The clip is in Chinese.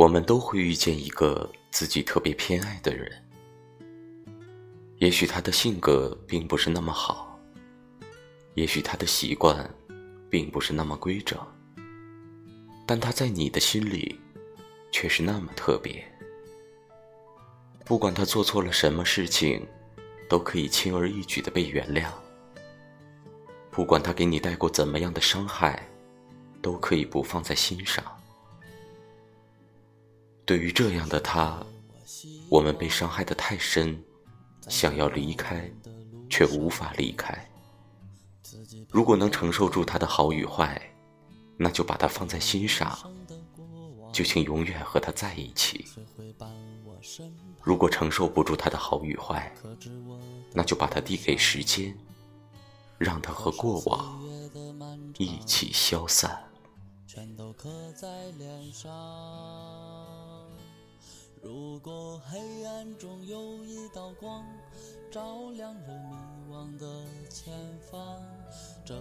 我们都会遇见一个自己特别偏爱的人，也许他的性格并不是那么好，也许他的习惯并不是那么规整，但他在你的心里却是那么特别。不管他做错了什么事情，都可以轻而易举的被原谅；不管他给你带过怎么样的伤害，都可以不放在心上。对于这样的他，我们被伤害的太深，想要离开，却无法离开。如果能承受住他的好与坏，那就把他放在心上，就请永远和他在一起。如果承受不住他的好与坏，那就把他递给时间，让他和过往一起消散。全都刻在脸上。如果黑暗中有一道光，照亮了迷惘的前方，这。